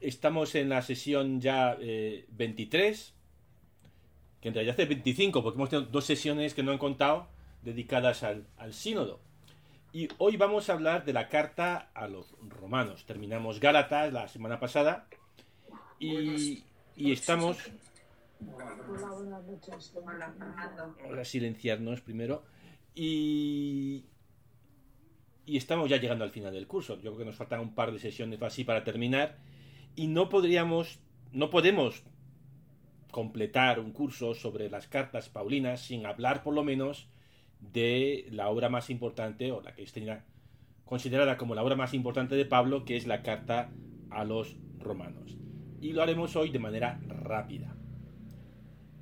Estamos en la sesión ya 23, que en realidad hace 25, porque hemos tenido dos sesiones que no han contado dedicadas al, sínodo. Y hoy vamos a hablar de la carta a los romanos. Terminamos Gálatas la semana pasada y, y estamos... Ahora silenciarnos primero. Y, y estamos ya llegando al final del curso. Yo creo que nos faltan un par de sesiones así para terminar y no podríamos, no podemos completar un curso sobre las cartas paulinas sin hablar por lo menos de la obra más importante o la que está considerada como la obra más importante de Pablo, que es la carta a los romanos. Y lo haremos hoy de manera rápida.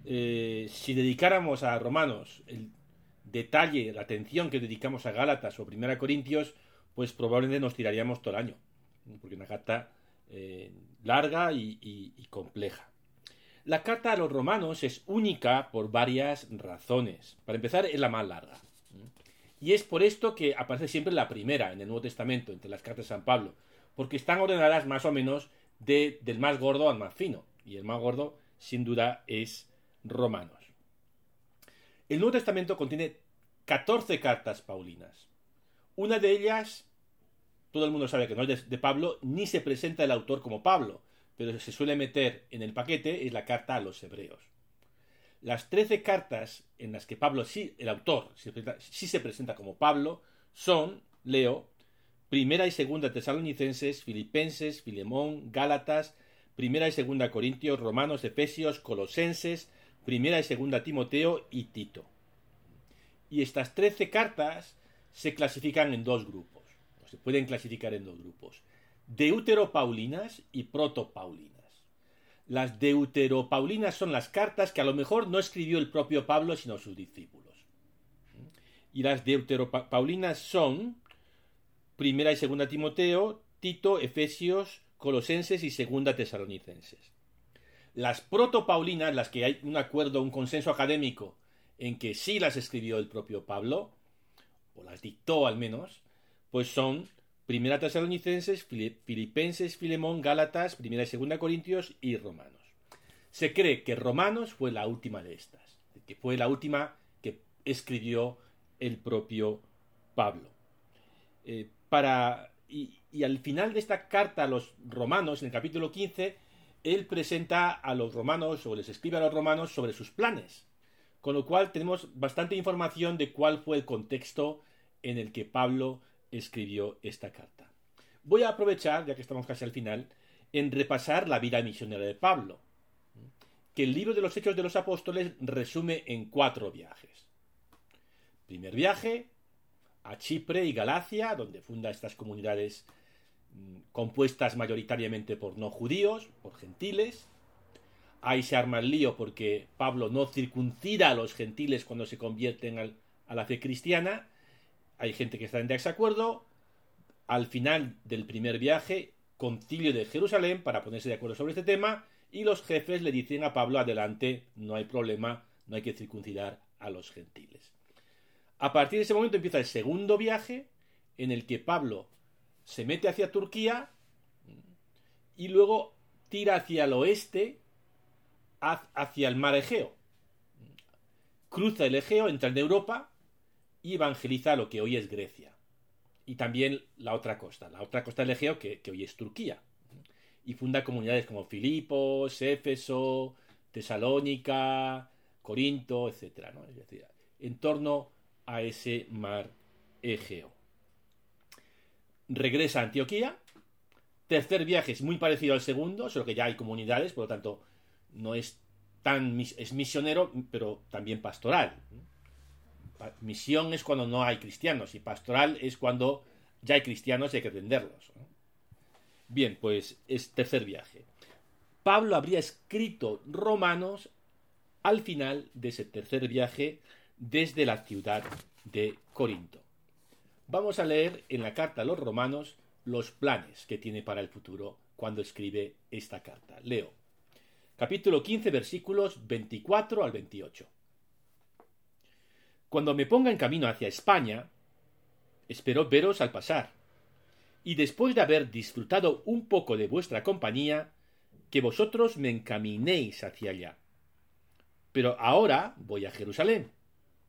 Eh, si dedicáramos a romanos el detalle, la atención que dedicamos a Gálatas o Primera Corintios, pues probablemente nos tiraríamos todo el año, porque una carta eh, larga y, compleja. La carta a los romanos es única por varias razones. Para empezar, es la más larga. Y es por esto que aparece siempre la primera en el Nuevo Testamento, entre las cartas de San Pablo, porque están ordenadas más o menos de, del más gordo al más fino. Y el más gordo, sin duda, es Romanos. El Nuevo Testamento contiene 14 cartas paulinas. Una de ellas todo el mundo sabe que no es de, Pablo, ni se presenta el autor como Pablo, pero se suele meter en el paquete es la carta a los hebreos. Las trece cartas en las que Pablo, sí, el autor, sí se presenta como Pablo, son, leo, primera y segunda tesalonicenses, filipenses, filemón, gálatas, primera y segunda corintios, romanos, efesios, colosenses, primera y segunda timoteo y tito. Y estas trece cartas se clasifican en dos grupos se pueden clasificar en dos grupos, deuteropaulinas y protopaulinas. Las deuteropaulinas son las cartas que a lo mejor no escribió el propio Pablo, sino sus discípulos. Y las deuteropaulinas son Primera y Segunda Timoteo, Tito, Efesios, Colosenses y Segunda Tesalonicenses. Las protopaulinas, las que hay un acuerdo, un consenso académico en que sí las escribió el propio Pablo, o las dictó al menos, pues son Primera Tesalonicenses, Filipenses, Filemón, Gálatas, Primera y Segunda Corintios y Romanos. Se cree que Romanos fue la última de estas, que fue la última que escribió el propio Pablo. Eh, para, y, y, al final de esta carta a los romanos, en el capítulo 15, él presenta a los romanos o les escribe a los romanos sobre sus planes. Con lo cual tenemos bastante información de cuál fue el contexto en el que Pablo escribió esta carta. Voy a aprovechar, ya que estamos casi al final, en repasar la vida misionera de Pablo, que el libro de los Hechos de los Apóstoles resume en cuatro viajes. Primer viaje a Chipre y Galacia, donde funda estas comunidades mm, compuestas mayoritariamente por no judíos, por gentiles. Ahí se arma el lío porque Pablo no circuncida a los gentiles cuando se convierten a la fe cristiana hay gente que está en desacuerdo. Al final del primer viaje, concilio de Jerusalén para ponerse de acuerdo sobre este tema y los jefes le dicen a Pablo adelante, no hay problema, no hay que circuncidar a los gentiles. A partir de ese momento empieza el segundo viaje en el que Pablo se mete hacia Turquía y luego tira hacia el oeste, hacia el mar Egeo. Cruza el Egeo, entra en Europa y evangeliza lo que hoy es Grecia. Y también la otra costa, la otra costa del Egeo que, hoy es Turquía. Y funda comunidades como Filipos, Éfeso, Tesalónica, Corinto, etc. Es decir, en torno a ese mar Egeo. Regresa a Antioquía. Tercer viaje es muy parecido al segundo, solo que ya hay comunidades, por lo tanto no es tan es misionero, pero también pastoral. Misión es cuando no hay cristianos y pastoral es cuando ya hay cristianos y hay que atenderlos. Bien, pues es tercer viaje. Pablo habría escrito Romanos al final de ese tercer viaje desde la ciudad de Corinto. Vamos a leer en la carta a los romanos los planes que tiene para el futuro cuando escribe esta carta. Leo. Capítulo 15 versículos 24 al 28. Cuando me ponga en camino hacia España, espero veros al pasar, y después de haber disfrutado un poco de vuestra compañía, que vosotros me encaminéis hacia allá. Pero ahora voy a Jerusalén,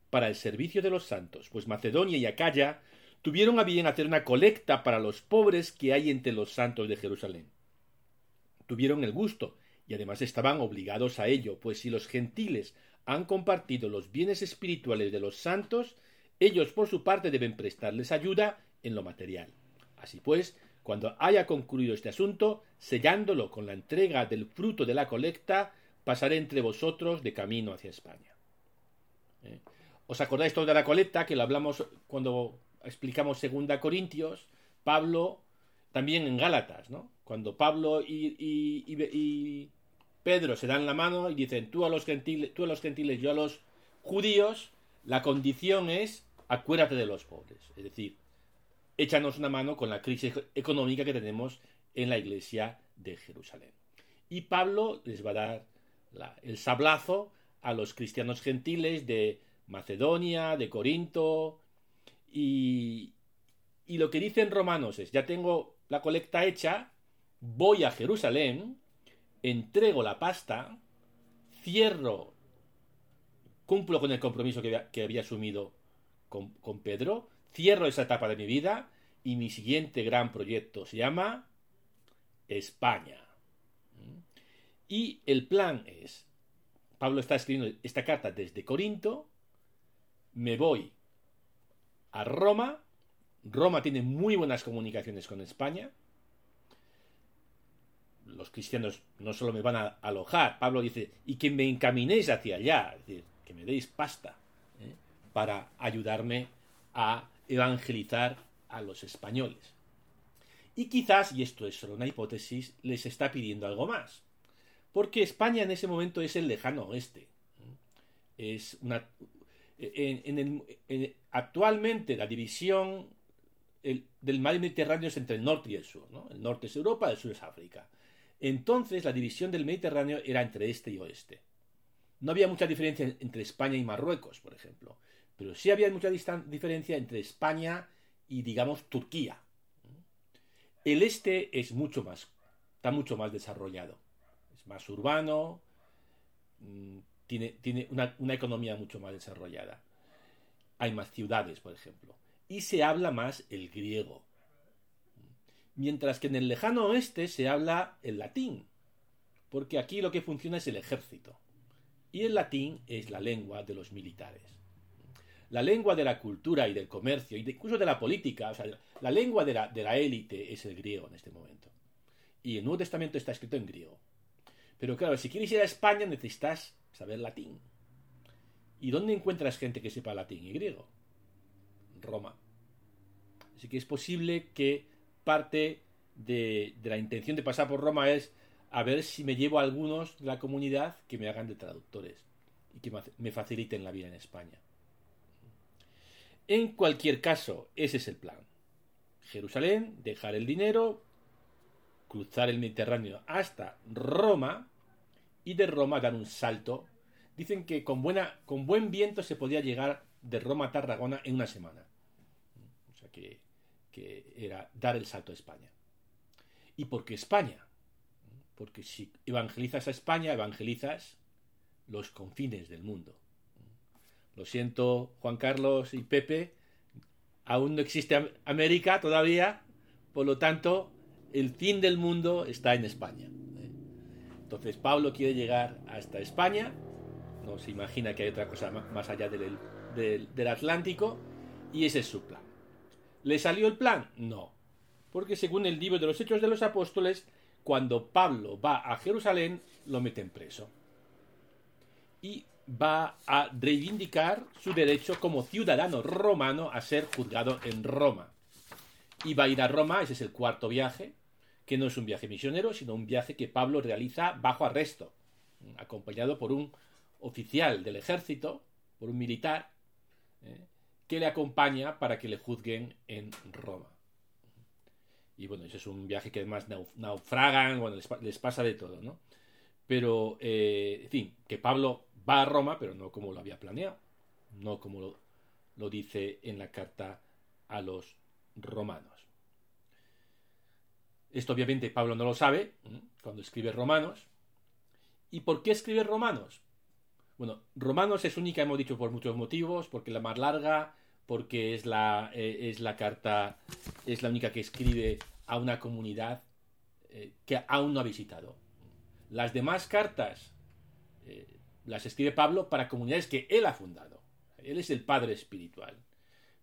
para el servicio de los santos, pues Macedonia y Acaya tuvieron a bien hacer una colecta para los pobres que hay entre los santos de Jerusalén. Tuvieron el gusto, y además estaban obligados a ello, pues si los gentiles han compartido los bienes espirituales de los santos, ellos por su parte deben prestarles ayuda en lo material. Así pues, cuando haya concluido este asunto, sellándolo con la entrega del fruto de la colecta, pasaré entre vosotros de camino hacia España. ¿Eh? ¿Os acordáis todo de la colecta que lo hablamos cuando explicamos segunda Corintios? Pablo, también en Gálatas, ¿no? Cuando Pablo y, y, Pedro se dan la mano y dicen tú a los gentiles, tú a los gentiles, yo a los judíos, la condición es acuérdate de los pobres. Es decir, échanos una mano con la crisis económica que tenemos en la iglesia de Jerusalén. Y Pablo les va a dar el sablazo a los cristianos gentiles de Macedonia, de Corinto, y, y lo que dicen romanos es, ya tengo la colecta hecha, voy a Jerusalén, entrego la pasta, cierro, cumplo con el compromiso que había, asumido con, Pedro, cierro esa etapa de mi vida y mi siguiente gran proyecto se llama España. Y el plan es, Pablo está escribiendo esta carta desde Corinto, me voy a Roma, Roma tiene muy buenas comunicaciones con España, los cristianos no solo me van a alojar, Pablo dice, y que me encaminéis hacia allá, es decir, que me deis pasta ¿eh? para ayudarme a evangelizar a los españoles. Y quizás, y esto es solo una hipótesis, les está pidiendo algo más. Porque España en ese momento es el lejano oeste. ¿eh? Es una. En, actualmente la división del mar Mediterráneo es entre el norte y el sur. El norte es Europa, el sur es África. Entonces la división del Mediterráneo era entre este y oeste. No había mucha diferencia entre España y Marruecos, por ejemplo, pero sí había mucha diferencia entre España y, digamos, Turquía. El este es mucho más, está mucho más desarrollado, es más urbano, mm, tiene, tiene una, una economía mucho más desarrollada. Hay más ciudades, por ejemplo, y se habla más el griego mientras que en el lejano oeste se habla el latín, porque aquí lo que funciona es el ejército, y el latín es la lengua de los militares. La lengua de la cultura y del comercio, y incluso de la política, la lengua de la, de la élite es el griego en este momento. Y el Nuevo Testamento está escrito en griego. Pero claro, si quieres ir a España necesitas saber latín. ¿Y dónde encuentras gente que sepa latín y griego? Roma. Así que es posible que parte de, la intención de pasar por Roma es a ver si me llevo a algunos de la comunidad que me hagan de traductores y que me faciliten la vida en España. En cualquier caso, ese es el plan. Jerusalén, dejar el dinero, cruzar el Mediterráneo hasta Roma y de Roma dar un salto. Dicen que con, buena, con buen viento se podía llegar de Roma a Tarragona en una semana. O sea que que era dar el salto a España. ¿Y por qué España? Porque si evangelizas a España, evangelizas los confines del mundo. Lo siento, Juan Carlos y Pepe, aún no existe América todavía, por lo tanto, el fin del mundo está en España. Entonces Pablo quiere llegar hasta España, no se imagina que hay otra cosa más allá del, del Atlántico, y ese es su plan. ¿Le salió el plan? No. Porque según el libro de los Hechos de los Apóstoles, cuando Pablo va a Jerusalén, lo meten preso. Y va a reivindicar su derecho como ciudadano romano a ser juzgado en Roma. Y va a ir a Roma, ese es el cuarto viaje, que no es un viaje misionero, sino un viaje que Pablo realiza bajo arresto, acompañado por un oficial del ejército, por un militar, ¿eh? Que le acompaña para que le juzguen en Roma. Y bueno, ese es un viaje que además naufragan, bueno, les, pasa de todo, ¿no? Pero, eh, en fin, que Pablo va a Roma, pero no como lo había planeado, no como lo, dice en la carta a los romanos. Esto obviamente Pablo no lo sabe cuando escribe Romanos. ¿Y por qué escribe Romanos? Bueno, Romanos es única, hemos dicho, por muchos motivos, porque la más larga, porque es la, eh, es la carta, es la única que escribe a una comunidad eh, que aún no ha visitado. Las demás cartas eh, las escribe Pablo para comunidades que él ha fundado. Él es el padre espiritual.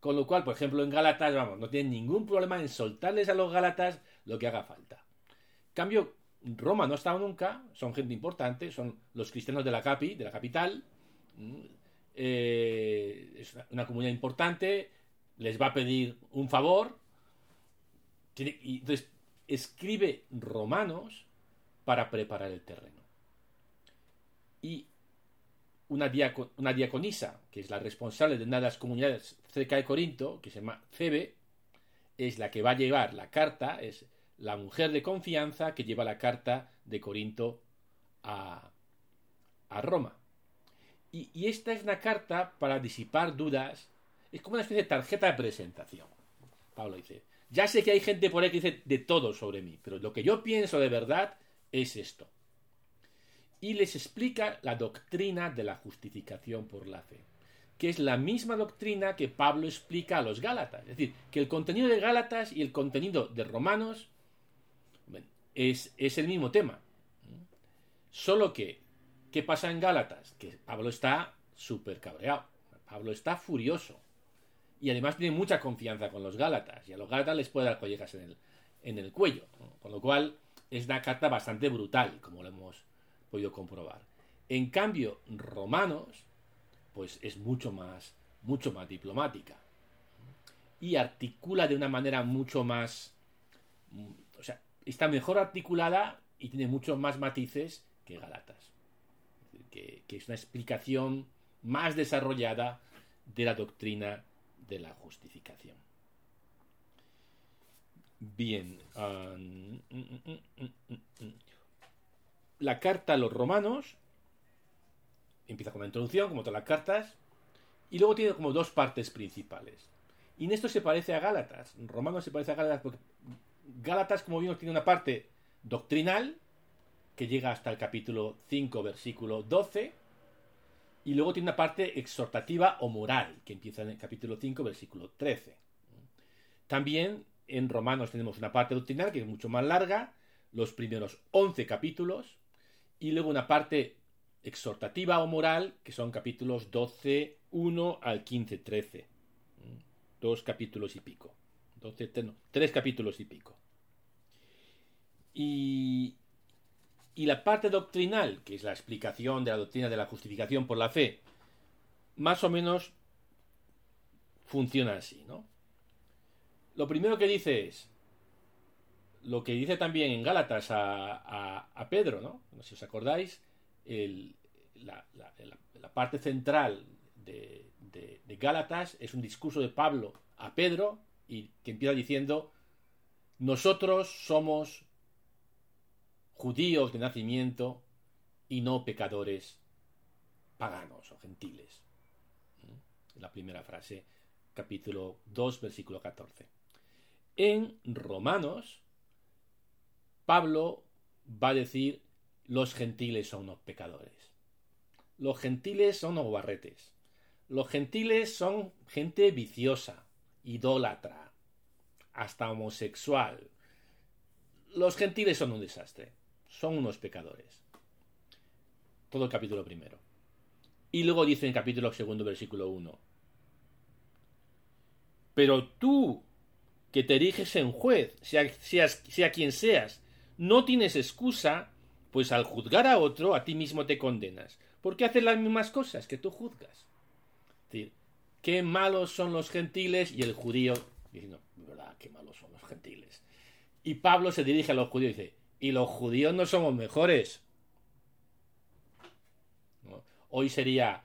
Con lo cual, por ejemplo, en Gálatas, vamos, no tienen ningún problema en soltarles a los Gálatas lo que haga falta. cambio, Roma no ha estado nunca, son gente importante, son los cristianos de la capi, de la capital, mm, eh, es una comunidad importante, les va a pedir un favor, entonces escribe Romanos para preparar el terreno. Y una, una diaconisa, que es la responsable de una de las comunidades cerca de Corinto, que se llama Febe, es la que va a llevar la carta, es la mujer de confianza que lleva la carta de Corinto a, a Roma. Y, esta es una carta para disipar dudas, es como una especie de tarjeta de presentación. Pablo dice, ya sé que hay gente por ahí que dice de todo sobre mí, pero lo que yo pienso de verdad es esto. Y les explica la doctrina de la justificación por la fe que es la misma doctrina que Pablo explica a los Gálatas. Es decir, que el contenido de Gálatas y el contenido de Romanos es, es el mismo tema. Solo que, ¿qué pasa en Gálatas? Que Pablo está súper cabreado. Pablo está furioso. Y además tiene mucha confianza con los Gálatas. Y a los Gálatas les puede dar collejas en el, en el cuello. Con lo cual es una carta bastante brutal, como lo hemos podido comprobar. En cambio, Romanos pues es mucho más, mucho más diplomática. Y articula de una manera mucho más, o sea, está mejor articulada y tiene muchos más matices que Galatas. Que, es una explicación más desarrollada de la doctrina de la justificación. Bien. la carta a los romanos empieza con la introducción, como todas las cartas, y luego tiene como dos partes principales. Y en esto se parece a Gálatas. Romanos se parece a Gálatas porque Gálatas, como vimos, tiene una parte doctrinal que llega hasta el capítulo 5, versículo 12, y luego tiene una parte exhortativa o moral que empieza en el capítulo 5, versículo 13. También en Romanos tenemos una parte doctrinal que es mucho más larga, los primeros 11 capítulos, y luego una parte exhortativa o moral, que son capítulos 12, 1 al 15, 13. Mm, dos capítulos y pico. 12, tres capítulos y pico. Y, y la parte doctrinal, que es la explicación de la doctrina de la justificación por la fe, más o menos funciona así, ¿no? Lo primero que dice es lo que dice también en Gálatas a, Pedro, ¿no? Sé si os acordáis, la, parte central de, Gálatas es un discurso de Pablo a Pedro y que empieza diciendo, nosotros somos judíos de nacimiento y no pecadores paganos o gentiles. ¿Mm? La primera frase, capítulo 2, versículo 14. En Romanos, Pablo va a decir los gentiles son unos pecadores. Los gentiles son unos barretes. Los gentiles son gente viciosa, idólatra, hasta homosexual. Los gentiles son un desastre. Son unos pecadores. Todo el capítulo primero. Y luego dice en capítulo segundo, versículo 1. Pero tú, que te eriges en juez, sea, sea quien seas, no tienes excusa pues al juzgar a otro, a ti mismo te condenas. ¿Por qué haces las mismas cosas que tú juzgas? Es decir, qué malos son los gentiles y el judío diciendo, ¿verdad? Qué malos son los gentiles. Y Pablo se dirige a los judíos y dice, y los judíos no somos mejores. Hoy sería,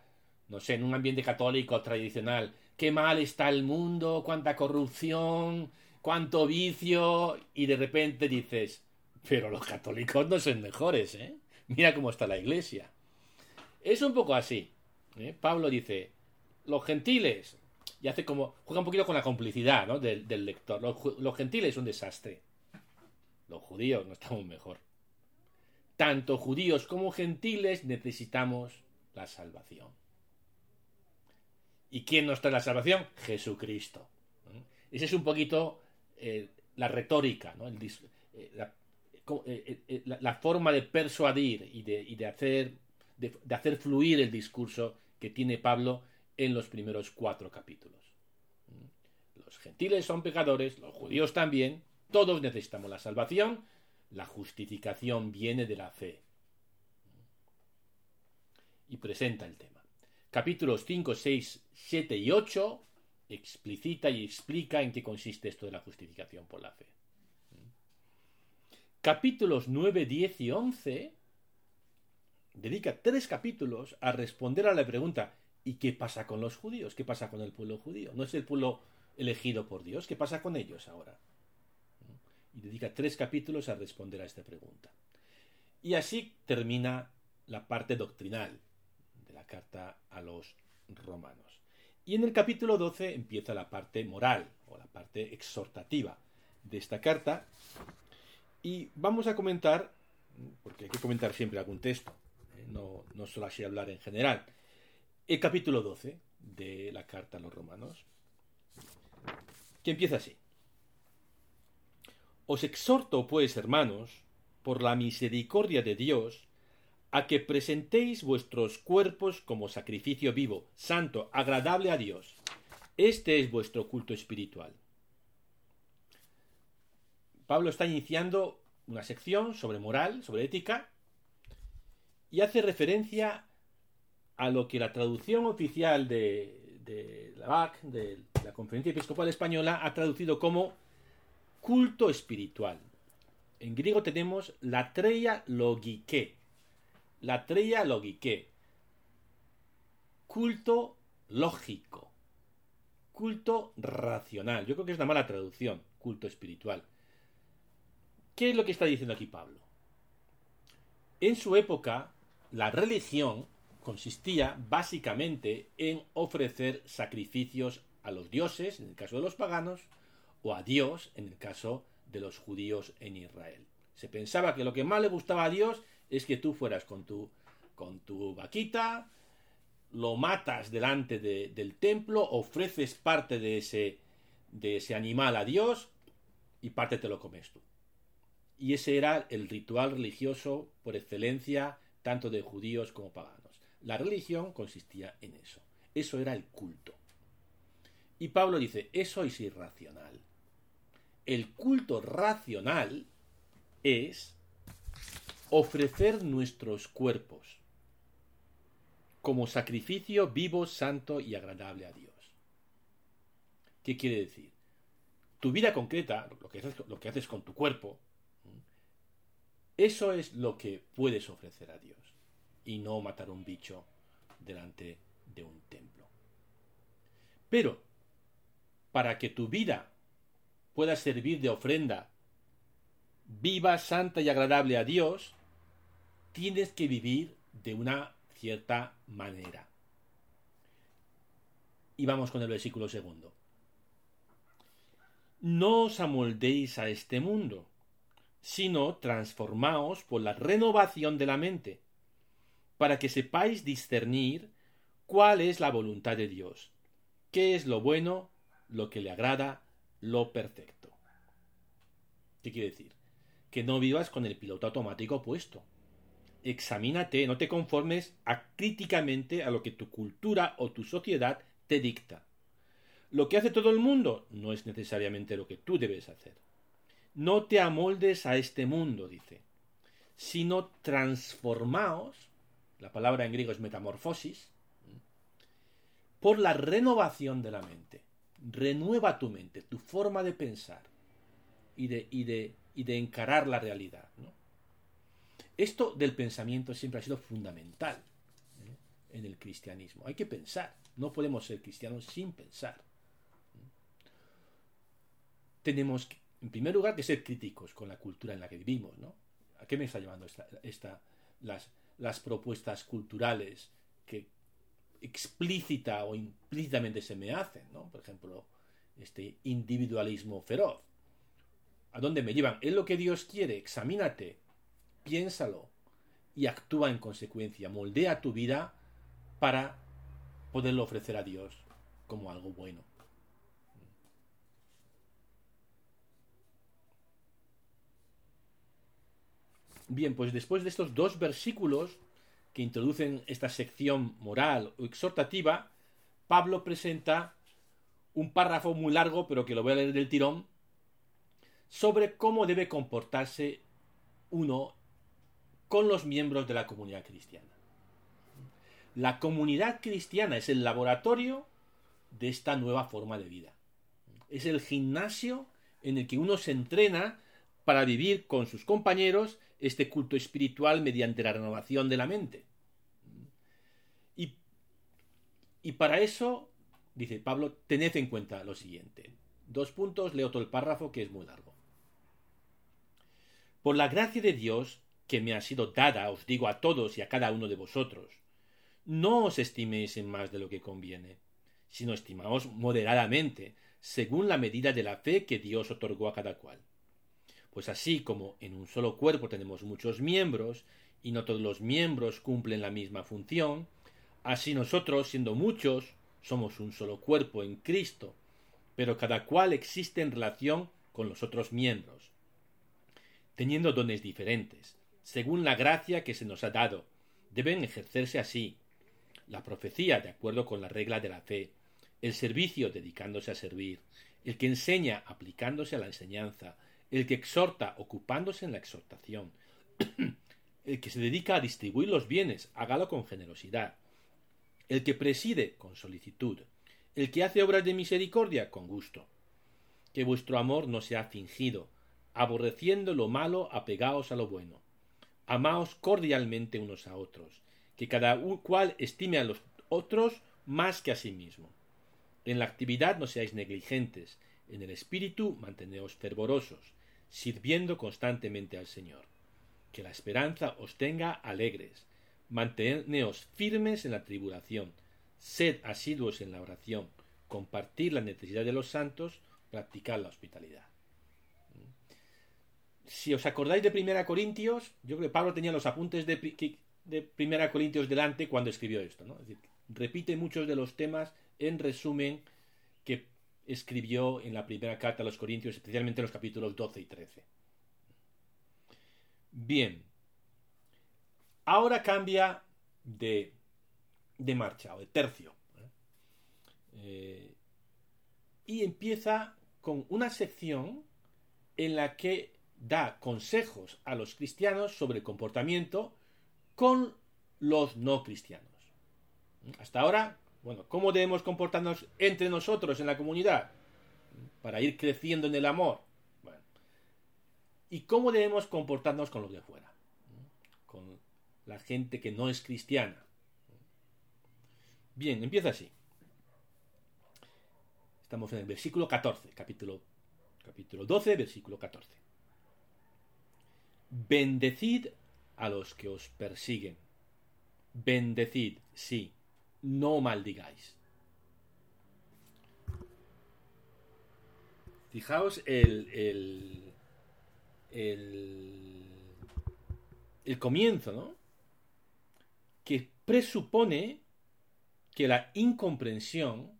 no sé, en un ambiente católico tradicional, qué mal está el mundo, cuánta corrupción, cuánto vicio, y de repente dices, pero los católicos no son mejores, ¿eh? Mira cómo está la iglesia. Es un poco así. ¿eh? Pablo dice, los gentiles, y hace como, juega un poquito con la complicidad del, lector. Los, gentiles son un desastre. Los judíos no estamos mejor. Tanto judíos como gentiles necesitamos la salvación. ¿Y quién nos trae la salvación? Jesucristo. Esa es un poquito eh, la retórica, ¿no? Eh, eh, la, forma de persuadir y de, hacer, de, hacer fluir el discurso que tiene Pablo en los primeros cuatro capítulos. Los gentiles son pecadores, los judíos también, todos necesitamos la salvación, la justificación viene de la fe. Y presenta el tema. Capítulos 5, 6, 7 y 8 explicita y explica en qué consiste esto de la justificación por la fe. Capítulos 9, 10 y 11 dedica tres capítulos a responder a la pregunta ¿y qué pasa con los judíos? ¿Qué pasa con el pueblo judío? ¿No es el pueblo elegido por Dios? ¿Qué pasa con ellos ahora? Y dedica tres capítulos a responder a esta pregunta. Y así termina la parte doctrinal de la carta a los romanos. Y en el capítulo 12 empieza la parte moral o la parte exhortativa de esta carta. Y vamos a comentar, porque hay que comentar siempre algún texto, ¿eh? no, no solo así hablar en general, el capítulo 12 de la carta a los romanos, que empieza así. Os exhorto, pues, hermanos, por la misericordia de Dios, a que presentéis vuestros cuerpos como sacrificio vivo, santo, agradable a Dios. Este es vuestro culto espiritual. Pablo está iniciando una sección sobre moral, sobre ética, y hace referencia a lo que la traducción oficial de, la BAC, de la Conferencia Episcopal Española, ha traducido como culto espiritual. En griego tenemos la treia logike, la treia logike. Culto lógico. Culto racional. Yo creo que es una mala traducción. Culto espiritual. ¿Qué es lo que está diciendo aquí Pablo? En su época, la religión consistía básicamente en ofrecer sacrificios a los dioses, en el caso de los paganos, o a Dios, en el caso de los judíos en Israel. Se pensaba que lo que más le gustaba a Dios es que tú fueras con tu, con tu vaquita, lo matas delante del templo, ofreces parte de ese, de ese animal a Dios y parte te lo comes tú. Y ese era el ritual religioso por excelencia tanto de judíos como paganos. La religión consistía en eso. Eso era el culto. Y Pablo dice, eso es irracional. El culto racional es ofrecer nuestros cuerpos como sacrificio vivo, santo y agradable a Dios. ¿Qué quiere decir? Tu vida concreta, lo que haces, con tu cuerpo, eso es lo que puedes ofrecer a Dios y no matar un bicho delante de un templo. Pero, para que tu vida pueda servir de ofrenda viva, santa y agradable a Dios, tienes que vivir de una cierta manera. Y vamos con el versículo segundo. No os amoldéis a este mundo, sino transformaos por la renovación de la mente, para que sepáis discernir cuál es la voluntad de Dios, qué es lo bueno, lo que le agrada, lo perfecto. ¿Qué quiere decir? Que no vivas con el piloto automático puesto. Examínate, no te conformes críticamente a lo que tu cultura o tu sociedad te dicta. Lo que hace todo el mundo no es necesariamente lo que tú debes hacer. No te amoldes a este mundo, dice, sino transformaos, la palabra en griego es metamorfosis, por la renovación de la mente renueva tu mente, tu forma de pensar y de, y de, encarar la realidad. Esto del pensamiento siempre ha sido fundamental en el cristianismo. Hay que pensar. No podemos ser cristianos sin pensar. Tenemos, en primer lugar, que ser críticos con la cultura en la que vivimos. ¿A qué me está llevando esta, las, las propuestas culturales que explícita o implícitamente se me hacen, ¿no? Por ejemplo, este individualismo feroz ¿A dónde me llevan? ¿Es lo que Dios quiere? Examínate, piénsalo y actúa en consecuencia. Moldea tu vida para poderlo ofrecer a Dios como algo bueno. Bien, pues después de estos dos versículos que introducen esta sección moral o exhortativa, Pablo presenta un párrafo muy largo, pero que lo voy a leer del tirón, sobre cómo debe comportarse uno con los miembros de la comunidad cristiana. La comunidad cristiana es el laboratorio de esta nueva forma de vida. Es el gimnasio en el que uno se entrena para vivir con sus compañeros este culto espiritual mediante la renovación de la mente. Y, y para eso, dice Pablo, tened en cuenta lo siguiente. Dos puntos, leo todo el párrafo que es muy largo. Por la gracia de Dios que me ha sido dada, os digo a todos y a cada uno de vosotros, no os estiméis en más de lo que conviene, sino estimaos moderadamente, según la medida de la fe que Dios otorgó a cada cual pues así como en un solo cuerpo tenemos muchos miembros, y no todos los miembros cumplen la misma función, así nosotros, siendo muchos, somos un solo cuerpo en Cristo, pero cada cual existe en relación con los otros miembros, teniendo dones diferentes, según la gracia que se nos ha dado, deben ejercerse así. La profecía, de acuerdo con la regla de la fe, el servicio dedicándose a servir, el que enseña aplicándose a la enseñanza, el que exhorta ocupándose en la exhortación, el que se dedica a distribuir los bienes, hágalo con generosidad, el que preside con solicitud, el que hace obras de misericordia con gusto. Que vuestro amor no sea fingido, aborreciendo lo malo, apegaos a lo bueno. Amaos cordialmente unos a otros, que cada cual estime a los otros más que a sí mismo. En la actividad no seáis negligentes, en el espíritu manteneos fervorosos, sirviendo constantemente al Señor. Que la esperanza os tenga alegres. Manteneos firmes en la tribulación. Sed asiduos en la oración. Compartir la necesidad de los santos. Practicar la hospitalidad. Si os acordáis de Primera Corintios, yo creo que Pablo tenía los apuntes de, Primera Corintios delante cuando escribió esto. Es decir, repite muchos de los temas en resumen escribió en la primera carta a los Corintios, especialmente en los capítulos 12 y 13. Bien, ahora cambia de, de marcha o de tercio. ¿eh? Eh, y empieza con una sección en la que da consejos a los cristianos sobre el comportamiento con los no cristianos. Hasta ahora bueno, ¿cómo debemos comportarnos entre nosotros en la comunidad? Para ir creciendo en el amor. ¿Y cómo debemos comportarnos con los de fuera? Con la gente que no es cristiana. Bien, empieza así. Estamos en el versículo 14, capítulo, capítulo 12, versículo 14. Bendecid a los que os persiguen. Bendecid, sí no maldigáis. Fijaos el, el, el, comienzo, ¿no? Que presupone que la incomprensión,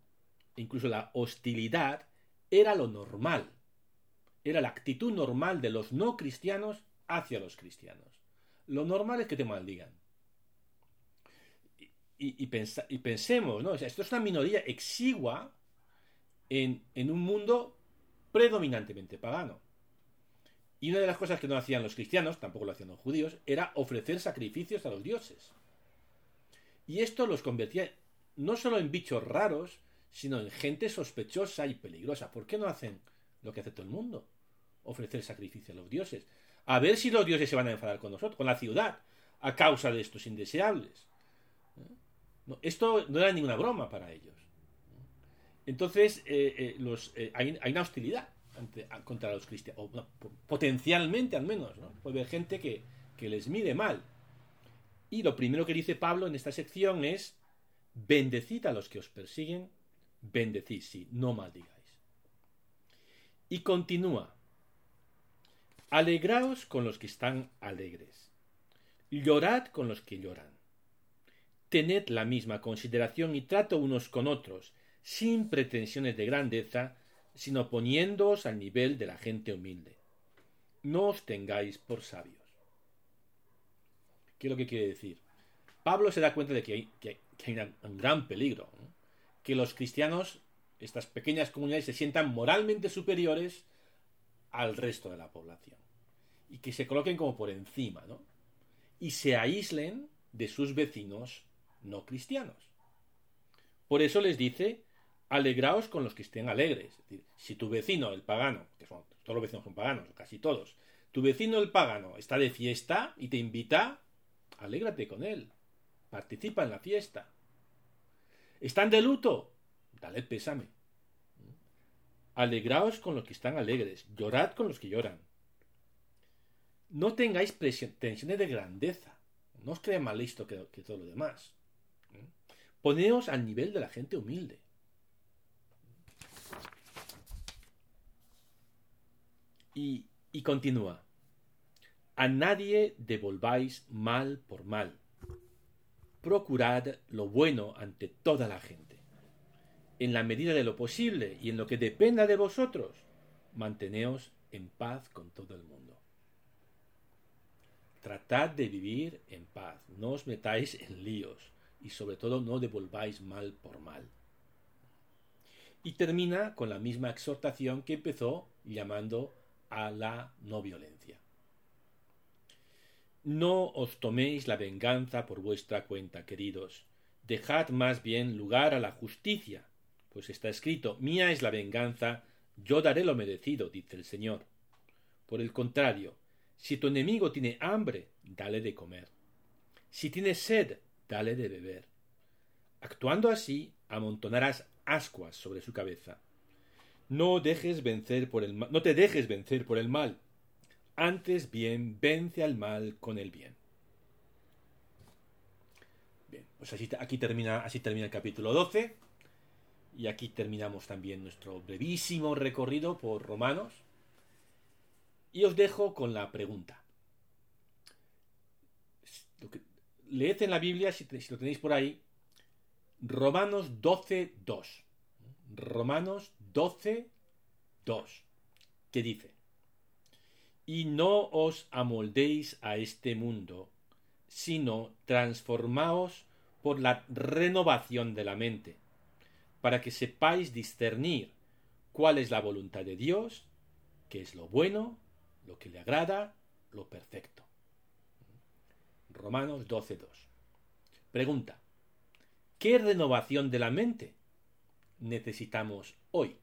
incluso la hostilidad, era lo normal. Era la actitud normal de los no cristianos hacia los cristianos. Lo normal es que te maldigan y, pensemos, ¿no? esto es una minoría exigua en, un mundo predominantemente pagano. Y una de las cosas que no hacían los cristianos, tampoco lo hacían los judíos, era ofrecer sacrificios a los dioses. Y esto los convertía no solo en bichos raros, sino en gente sospechosa y peligrosa. ¿Por qué no hacen lo que hace todo el mundo? Ofrecer sacrificios a los dioses. A ver si los dioses se van a enfadar con nosotros, con la ciudad, a causa de estos indeseables esto no era ninguna broma para ellos. Entonces, eh, eh, eh, hay, una hostilidad contra los cristianos, potencialmente al menos, ¿no? Puede haber gente que, que les mide mal. Y lo primero que dice Pablo en esta sección es, bendecid a los que os persiguen, bendecid, sí, no maldigáis. Y continúa, Alegraos con los que están alegres. Llorad con los que lloran. Tened la misma consideración y trato unos con otros, sin pretensiones de grandeza, sino poniéndoos al nivel de la gente humilde. No os tengáis por sabios. ¿Qué es lo que quiere decir? Pablo se da cuenta de que hay, un gran peligro. Que los cristianos, estas pequeñas comunidades, se sientan moralmente superiores al resto de la población. Y que se coloquen como por encima, ¿no? Y se aíslen de sus vecinos no cristianos. Por eso les dice, alegraos con los que estén alegres. Es decir, si tu vecino, el pagano, que son, todos los vecinos son paganos, casi todos, tu vecino, el pagano, está de fiesta y te invita, alégrate con él, participa en la fiesta. ¿Están de luto? Dale pésame. Alegraos con los que están alegres, llorad con los que lloran. No tengáis tensiones de grandeza, no os creáis más listo que, todo lo demás. Poneos al nivel de la gente humilde. Y, y continúa. A nadie devolváis mal por mal. Procurad lo bueno ante toda la gente. En la medida de lo posible y en lo que dependa de vosotros, manteneos en paz con todo el mundo. Tratad de vivir en paz, no os metáis en líos y sobre todo no devolváis mal por mal. Y termina con la misma exhortación que empezó llamando a la no violencia. No os toméis la venganza por vuestra cuenta, queridos. Dejad más bien lugar a la justicia, pues está escrito, mía es la venganza, yo daré lo merecido, dice el Señor. Por el contrario, si tu enemigo tiene hambre, dale de comer. Si tiene sed, dale de beber. Actuando así, amontonarás ascuas sobre su cabeza. No dejes vencer por el no te dejes vencer por el mal, antes bien, vence al mal con el bien. Bien, pues así, aquí termina, termina el capítulo 12. Y aquí terminamos también nuestro brevísimo recorrido por Romanos. Y os dejo con la pregunta. Leed en la Biblia, si, lo tenéis por ahí, Romanos 12, 2. Romanos 12, 2. ¿Qué dice? y no os amoldéis a este mundo, sino transformaos por la renovación de la mente, para que sepáis discernir cuál es la voluntad de Dios, qué es lo bueno, lo que le agrada, lo perfecto. Romanos 12.2. Pregunta. ¿Qué renovación de la mente necesitamos hoy?